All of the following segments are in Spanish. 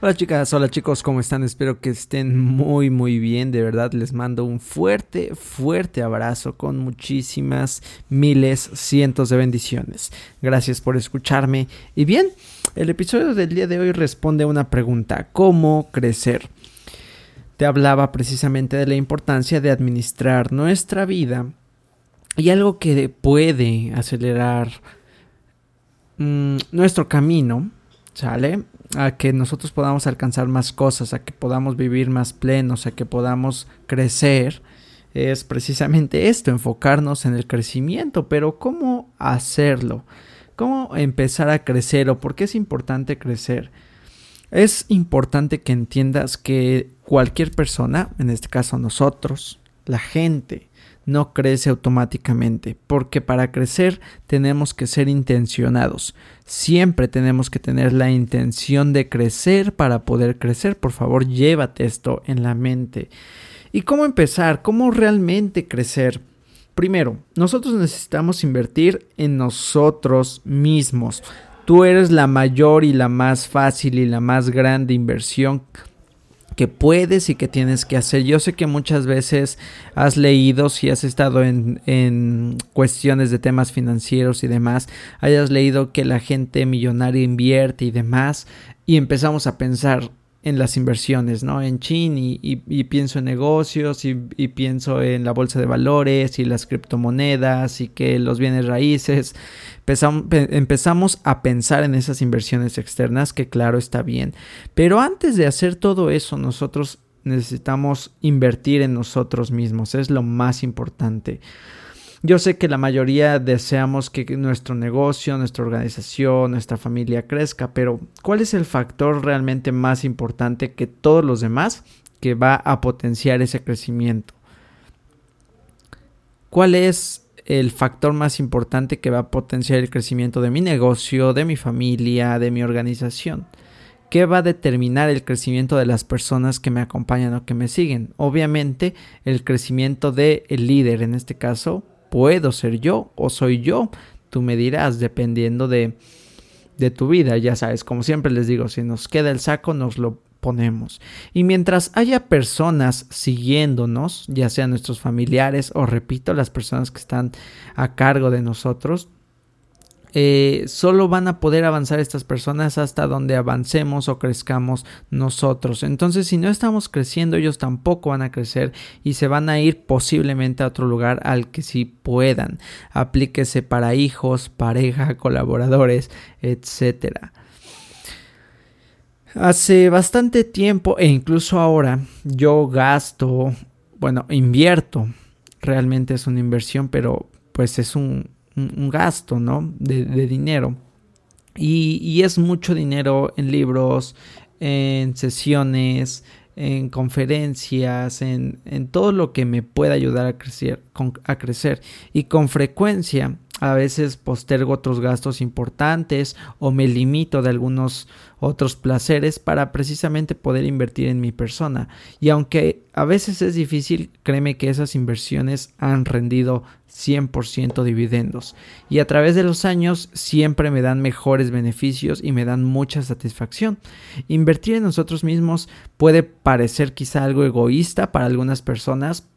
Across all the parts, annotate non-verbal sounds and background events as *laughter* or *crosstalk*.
Hola chicas, hola chicos, ¿cómo están? Espero que estén muy muy bien, de verdad les mando un fuerte, fuerte abrazo con muchísimas miles, cientos de bendiciones. Gracias por escucharme. Y bien, el episodio del día de hoy responde a una pregunta, ¿cómo crecer? Te hablaba precisamente de la importancia de administrar nuestra vida y algo que puede acelerar mm, nuestro camino, ¿sale? A que nosotros podamos alcanzar más cosas, a que podamos vivir más plenos, a que podamos crecer, es precisamente esto, enfocarnos en el crecimiento, pero ¿cómo hacerlo? ¿Cómo empezar a crecer o por qué es importante crecer? Es importante que entiendas que cualquier persona, en este caso nosotros, la gente, no crece automáticamente, porque para crecer tenemos que ser intencionados. Siempre tenemos que tener la intención de crecer para poder crecer. Por favor, llévate esto en la mente. ¿Y cómo empezar? ¿Cómo realmente crecer? Primero, nosotros necesitamos invertir en nosotros mismos. Tú eres la mayor y la más fácil y la más grande inversión que puedes y que tienes que hacer. Yo sé que muchas veces has leído, si has estado en, en, cuestiones de temas financieros y demás, hayas leído que la gente millonaria invierte y demás, y empezamos a pensar, en las inversiones, ¿no? En Chin y, pienso en negocios y, pienso en la bolsa de valores y las criptomonedas y que los bienes raíces. Empezamos, a pensar en esas inversiones externas que claro está bien. Pero antes de hacer todo eso nosotros necesitamos invertir en nosotros mismos. Es lo más importante. Yo sé que la mayoría deseamos que nuestro negocio, nuestra organización, nuestra familia crezca, pero ¿cuál es el factor realmente más importante que todos los demás que va a potenciar ese crecimiento? ¿Cuál es el factor más importante que va a potenciar el crecimiento de mi negocio, de mi familia, de mi organización? ¿Qué va a determinar el crecimiento de las personas que me acompañan o que me siguen? Obviamente el crecimiento del líder, en este caso puedo ser yo o soy yo. Tú me dirás dependiendo de, de tu vida. Ya sabes, como siempre les digo, si nos queda el saco, nos lo ponemos. Y mientras haya personas siguiéndonos, ya sean nuestros familiares o repito, las personas que están a cargo de nosotros, eh, solo van a poder avanzar estas personas hasta donde avancemos o crezcamos nosotros. Entonces, si no estamos creciendo, ellos tampoco van a crecer y se van a ir posiblemente a otro lugar al que sí puedan. Aplíquese para hijos, pareja, *laughs* colaboradores, etcétera. Hace bastante tiempo e incluso ahora yo gasto, bueno, invierto. Realmente es una inversión, pero pues es un, un, gasto, ¿no? De, dinero. Y, es mucho dinero en libros, en sesiones, en conferencias, en, todo lo que me pueda ayudar a crecer, a crecer. Y con frecuencia a veces postergo otros gastos importantes o me limito de algunos otros placeres para precisamente poder invertir en mi persona. Y aunque a veces es difícil, créeme que esas inversiones han rendido 100% dividendos. Y a través de los años siempre me dan mejores beneficios y me dan mucha satisfacción. Invertir en nosotros mismos puede parecer quizá algo egoísta para algunas personas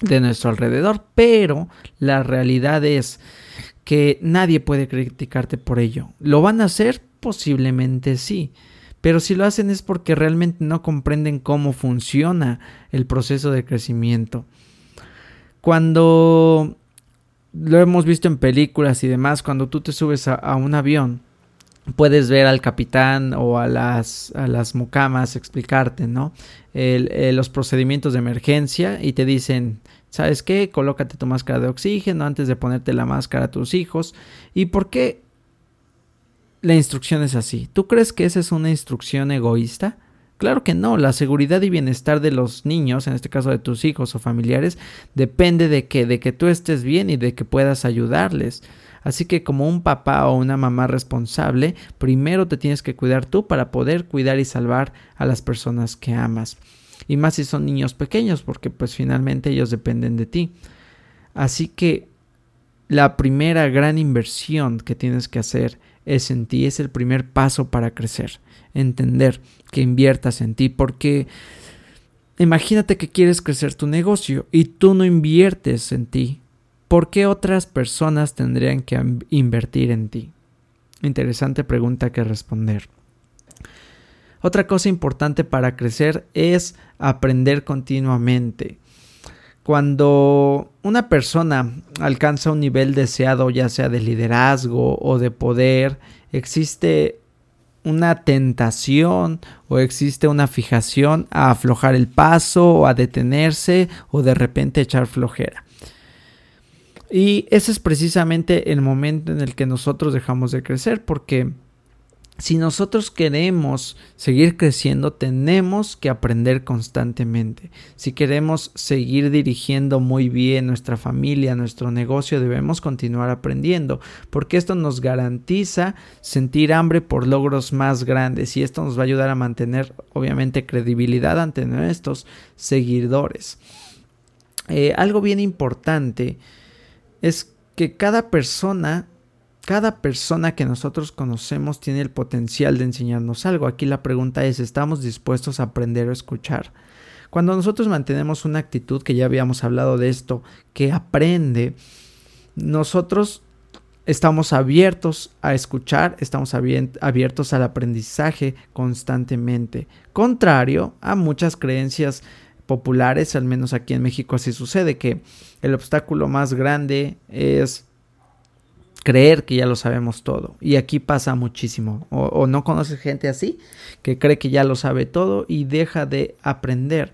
de nuestro alrededor, pero la realidad es que nadie puede criticarte por ello. ¿Lo van a hacer? Posiblemente sí. Pero si lo hacen es porque realmente no comprenden cómo funciona el proceso de crecimiento. Cuando lo hemos visto en películas y demás, cuando tú te subes a, un avión, puedes ver al capitán o a las, a las mucamas explicarte, ¿no? los procedimientos de emergencia y te dicen, ¿Sabes qué? Colócate tu máscara de oxígeno antes de ponerte la máscara a tus hijos. ¿Y por qué la instrucción es así? ¿Tú crees que esa es una instrucción egoísta? Claro que no, la seguridad y bienestar de los niños, en este caso de tus hijos o familiares, depende de que, de que tú estés bien y de que puedas ayudarles. Así que como un papá o una mamá responsable, primero te tienes que cuidar tú para poder cuidar y salvar a las personas que amas y más si son niños pequeños porque pues finalmente ellos dependen de ti. Así que la primera gran inversión que tienes que hacer es en ti, es el primer paso para crecer, entender que inviertas en ti porque imagínate que quieres crecer tu negocio y tú no inviertes en ti. ¿Por qué otras personas tendrían que invertir en ti? Interesante pregunta que responder. Otra cosa importante para crecer es aprender continuamente. Cuando una persona alcanza un nivel deseado, ya sea de liderazgo o de poder, existe una tentación o existe una fijación a aflojar el paso o a detenerse o de repente echar flojera. Y ese es precisamente el momento en el que nosotros dejamos de crecer porque si nosotros queremos seguir creciendo, tenemos que aprender constantemente. Si queremos seguir dirigiendo muy bien nuestra familia, nuestro negocio, debemos continuar aprendiendo, porque esto nos garantiza sentir hambre por logros más grandes y esto nos va a ayudar a mantener, obviamente, credibilidad ante nuestros seguidores. Eh, algo bien importante es que cada persona cada persona que nosotros conocemos tiene el potencial de enseñarnos algo. Aquí la pregunta es, ¿estamos dispuestos a aprender o escuchar? Cuando nosotros mantenemos una actitud, que ya habíamos hablado de esto, que aprende, nosotros estamos abiertos a escuchar, estamos abiertos al aprendizaje constantemente. Contrario a muchas creencias populares, al menos aquí en México así sucede, que el obstáculo más grande es creer que ya lo sabemos todo. Y aquí pasa muchísimo. O, no conoces gente así, que cree que ya lo sabe todo y deja de aprender.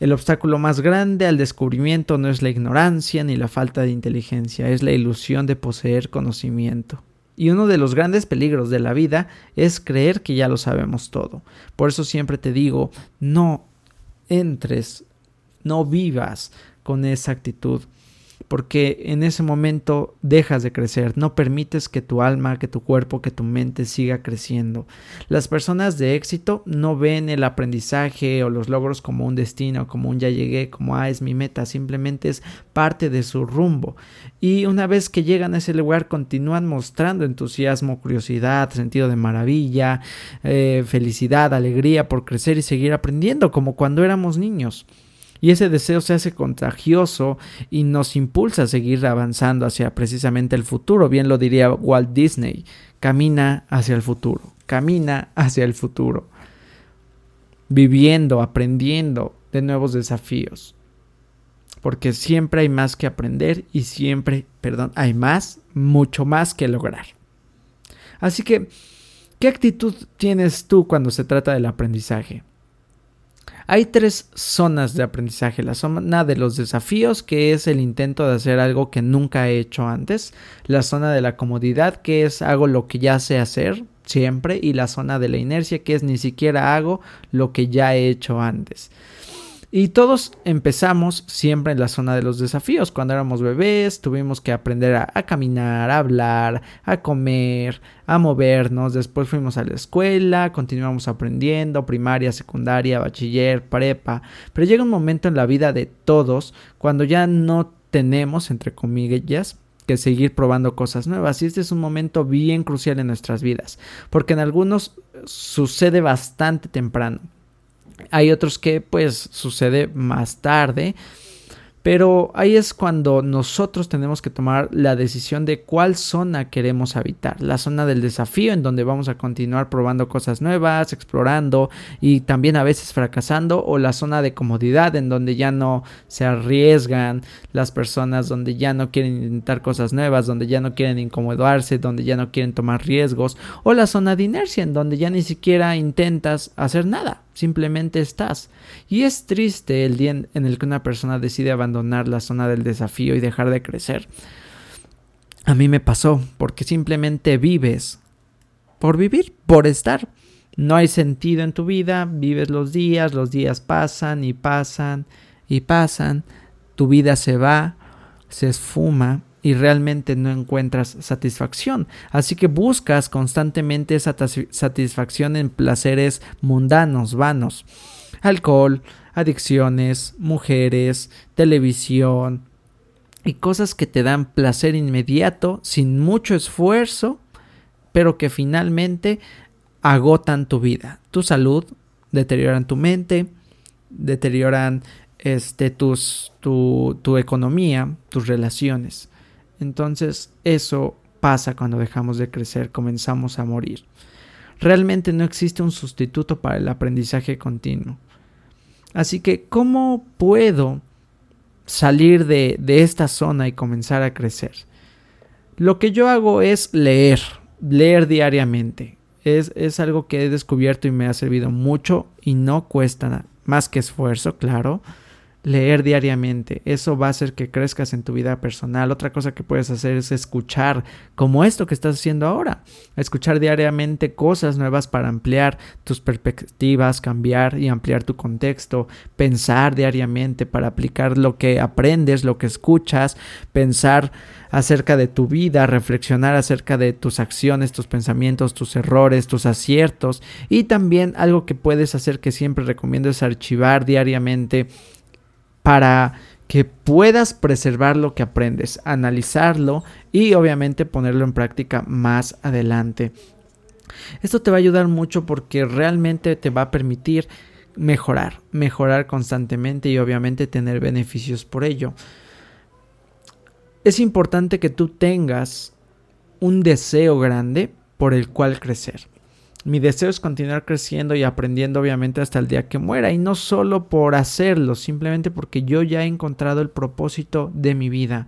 El obstáculo más grande al descubrimiento no es la ignorancia ni la falta de inteligencia, es la ilusión de poseer conocimiento. Y uno de los grandes peligros de la vida es creer que ya lo sabemos todo. Por eso siempre te digo, no entres, no vivas con esa actitud porque en ese momento dejas de crecer, no permites que tu alma, que tu cuerpo, que tu mente siga creciendo. Las personas de éxito no ven el aprendizaje o los logros como un destino, como un ya llegué, como ah, es mi meta, simplemente es parte de su rumbo. Y una vez que llegan a ese lugar continúan mostrando entusiasmo, curiosidad, sentido de maravilla, eh, felicidad, alegría por crecer y seguir aprendiendo, como cuando éramos niños y ese deseo se hace contagioso y nos impulsa a seguir avanzando hacia precisamente el futuro. Bien lo diría Walt Disney, camina hacia el futuro, camina hacia el futuro, viviendo, aprendiendo de nuevos desafíos. Porque siempre hay más que aprender y siempre, perdón, hay más, mucho más que lograr. Así que, ¿qué actitud tienes tú cuando se trata del aprendizaje? Hay tres zonas de aprendizaje. La zona de los desafíos, que es el intento de hacer algo que nunca he hecho antes. La zona de la comodidad, que es hago lo que ya sé hacer siempre. Y la zona de la inercia, que es ni siquiera hago lo que ya he hecho antes. Y todos empezamos siempre en la zona de los desafíos. Cuando éramos bebés tuvimos que aprender a, caminar, a hablar, a comer, a movernos. Después fuimos a la escuela, continuamos aprendiendo, primaria, secundaria, bachiller, prepa. Pero llega un momento en la vida de todos cuando ya no tenemos, entre comillas, que seguir probando cosas nuevas. Y este es un momento bien crucial en nuestras vidas. Porque en algunos sucede bastante temprano. Hay otros que pues sucede más tarde pero ahí es cuando nosotros tenemos que tomar la decisión de cuál zona queremos habitar. La zona del desafío en donde vamos a continuar probando cosas nuevas, explorando y también a veces fracasando. O la zona de comodidad en donde ya no se arriesgan las personas, donde ya no quieren intentar cosas nuevas, donde ya no quieren incomodarse, donde ya no quieren tomar riesgos. O la zona de inercia en donde ya ni siquiera intentas hacer nada simplemente estás. Y es triste el día en el que una persona decide abandonar la zona del desafío y dejar de crecer. A mí me pasó, porque simplemente vives por vivir, por estar. No hay sentido en tu vida, vives los días, los días pasan y pasan y pasan, tu vida se va, se esfuma y realmente no encuentras satisfacción. Así que buscas constantemente esa satisfacción en placeres mundanos, vanos. Alcohol, adicciones, mujeres, televisión y cosas que te dan placer inmediato sin mucho esfuerzo, pero que finalmente agotan tu vida, tu salud, deterioran tu mente, deterioran este, tus, tu, tu economía, tus relaciones. Entonces eso pasa cuando dejamos de crecer, comenzamos a morir. Realmente no existe un sustituto para el aprendizaje continuo. Así que, ¿cómo puedo salir de, de, esta zona y comenzar a crecer? Lo que yo hago es leer, leer diariamente. Es, es algo que he descubierto y me ha servido mucho y no cuesta más que esfuerzo, claro leer diariamente. Eso va a hacer que crezcas en tu vida personal. Otra cosa que puedes hacer es escuchar, como esto que estás haciendo ahora. Escuchar diariamente cosas nuevas para ampliar tus perspectivas, cambiar y ampliar tu contexto. Pensar diariamente para aplicar lo que aprendes, lo que escuchas. Pensar acerca de tu vida, reflexionar acerca de tus acciones, tus pensamientos, tus errores, tus aciertos. Y también algo que puedes hacer que siempre recomiendo es archivar diariamente para que puedas preservar lo que aprendes, analizarlo y obviamente ponerlo en práctica más adelante. Esto te va a ayudar mucho porque realmente te va a permitir mejorar, mejorar constantemente y obviamente tener beneficios por ello. Es importante que tú tengas un deseo grande por el cual crecer. Mi deseo es continuar creciendo y aprendiendo obviamente hasta el día que muera y no solo por hacerlo, simplemente porque yo ya he encontrado el propósito de mi vida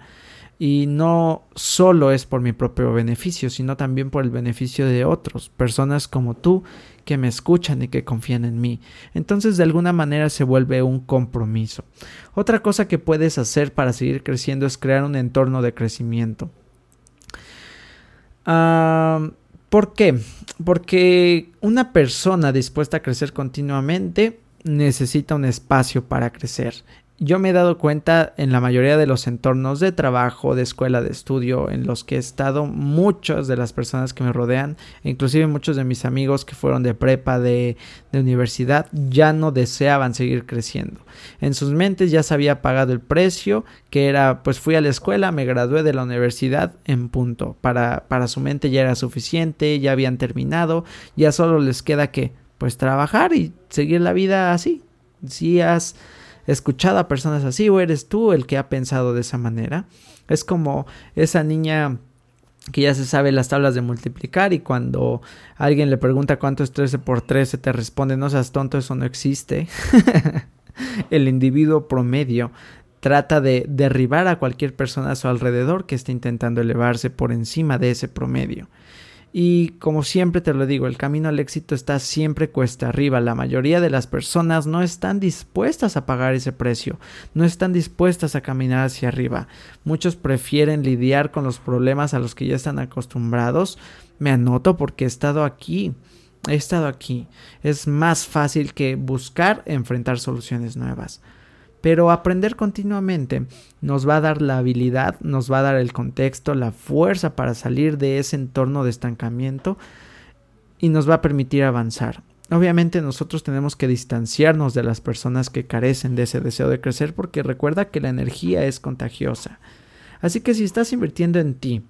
y no solo es por mi propio beneficio, sino también por el beneficio de otros, personas como tú que me escuchan y que confían en mí. Entonces de alguna manera se vuelve un compromiso. Otra cosa que puedes hacer para seguir creciendo es crear un entorno de crecimiento. Ah... ¿Por qué? Porque una persona dispuesta a crecer continuamente necesita un espacio para crecer yo me he dado cuenta en la mayoría de los entornos de trabajo, de escuela, de estudio en los que he estado, muchas de las personas que me rodean, inclusive muchos de mis amigos que fueron de prepa, de, de universidad, ya no deseaban seguir creciendo. En sus mentes ya se había pagado el precio, que era, pues fui a la escuela, me gradué de la universidad en punto. Para, para su mente ya era suficiente, ya habían terminado, ya solo les queda que, pues trabajar y seguir la vida así. Si has escuchado a personas así o eres tú el que ha pensado de esa manera. Es como esa niña que ya se sabe las tablas de multiplicar y cuando alguien le pregunta cuánto es 13 por 13 te responde no seas tonto, eso no existe. *laughs* El individuo promedio trata de derribar a cualquier persona a su alrededor que esté intentando elevarse por encima de ese promedio. Y como siempre te lo digo, el camino al éxito está siempre cuesta arriba. La mayoría de las personas no están dispuestas a pagar ese precio, no están dispuestas a caminar hacia arriba. Muchos prefieren lidiar con los problemas a los que ya están acostumbrados. Me anoto porque he estado aquí. he estado aquí. Es más fácil que buscar enfrentar soluciones nuevas. Pero aprender continuamente nos va a dar la habilidad, nos va a dar el contexto, la fuerza para salir de ese entorno de estancamiento y nos va a permitir avanzar. Obviamente nosotros tenemos que distanciarnos de las personas que carecen de ese deseo de crecer porque recuerda que la energía es contagiosa. Así que si estás invirtiendo en ti,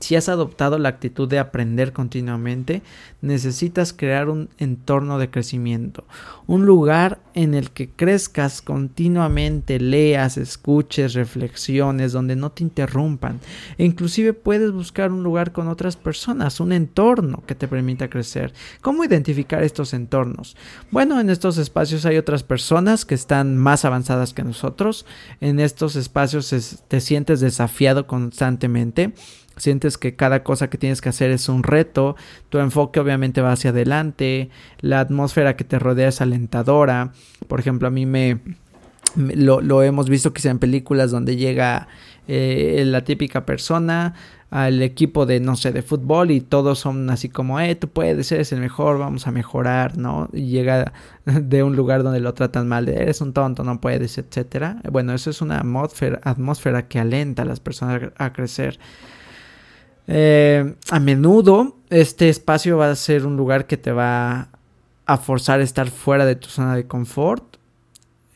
si has adoptado la actitud de aprender continuamente, necesitas crear un entorno de crecimiento, un lugar en el que crezcas continuamente, leas, escuches, reflexiones, donde no te interrumpan. E inclusive puedes buscar un lugar con otras personas, un entorno que te permita crecer. ¿Cómo identificar estos entornos? Bueno, en estos espacios hay otras personas que están más avanzadas que nosotros. En estos espacios te sientes desafiado constantemente sientes que cada cosa que tienes que hacer es un reto, tu enfoque obviamente va hacia adelante, la atmósfera que te rodea es alentadora, por ejemplo a mí me, lo, hemos visto quizá en películas donde llega eh, la típica persona al equipo de no sé de fútbol y todos son así como eh tú puedes eres el mejor vamos a mejorar no y llega *laughs* de un lugar donde lo tratan mal eres un tonto no puedes etcétera. Bueno eso es una atmósfera que alenta a las personas a crecer eh, a menudo este espacio va a ser un lugar que te va a forzar a estar fuera de tu zona de confort.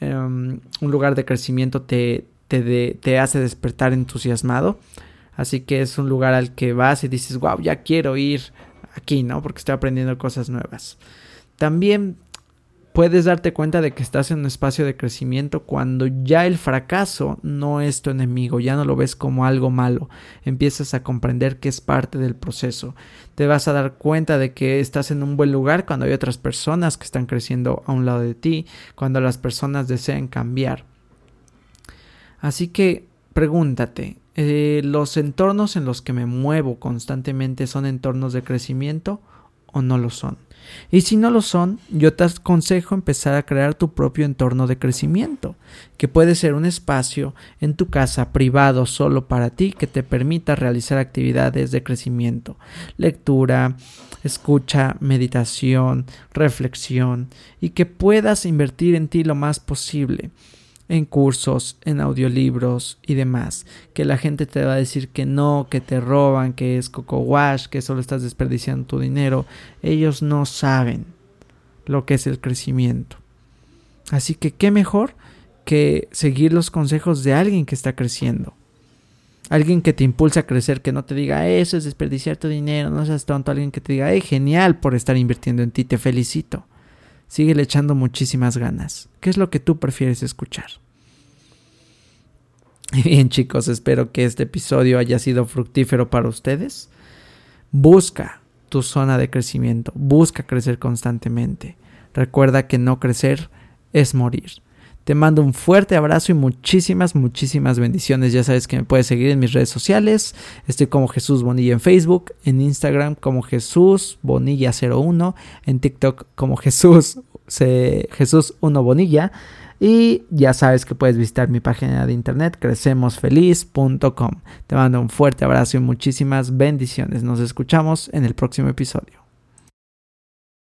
Em, un lugar de crecimiento te, te, te, hace despertar entusiasmado. Así que es un lugar al que vas y dices, wow, ya quiero ir aquí, ¿no? Porque estoy aprendiendo cosas nuevas. También puedes darte cuenta de que estás en un espacio de crecimiento cuando ya el fracaso no es tu enemigo, ya no lo ves como algo malo, empiezas a comprender que es parte del proceso. Te vas a dar cuenta de que estás en un buen lugar cuando hay otras personas que están creciendo a un lado de ti, cuando las personas desean cambiar. Así que pregúntate, eh, ¿los entornos en los que me muevo constantemente son entornos de crecimiento o no lo son? Y si no lo son, yo te aconsejo empezar a crear tu propio entorno de crecimiento, que puede ser un espacio en tu casa privado solo para ti que te permita realizar actividades de crecimiento, lectura, escucha, meditación, reflexión, y que puedas invertir en ti lo más posible en cursos, en audiolibros y demás, que la gente te va a decir que no, que te roban, que es coco wash, que solo estás desperdiciando tu dinero, ellos no saben lo que es el crecimiento. Así que qué mejor que seguir los consejos de alguien que está creciendo. Alguien que te impulsa a crecer, que no te diga, eso es desperdiciar tu dinero, no seas tonto. Alguien que te diga, hey, genial por estar invirtiendo en ti, te felicito. Sigue echando muchísimas ganas. ¿Qué es lo que tú prefieres escuchar? *laughs* Bien chicos, espero que este episodio haya sido fructífero para ustedes. Busca tu zona de crecimiento, busca crecer constantemente. Recuerda que no crecer es morir. Te mando un fuerte abrazo y muchísimas, muchísimas bendiciones. Ya sabes que me puedes seguir en mis redes sociales. Estoy como Jesús Bonilla en Facebook, en Instagram como Jesús Bonilla01, en TikTok como Jesús, Jesús 1 Bonilla. Y ya sabes que puedes visitar mi página de internet crecemosfeliz.com. Te mando un fuerte abrazo y muchísimas bendiciones. Nos escuchamos en el próximo episodio.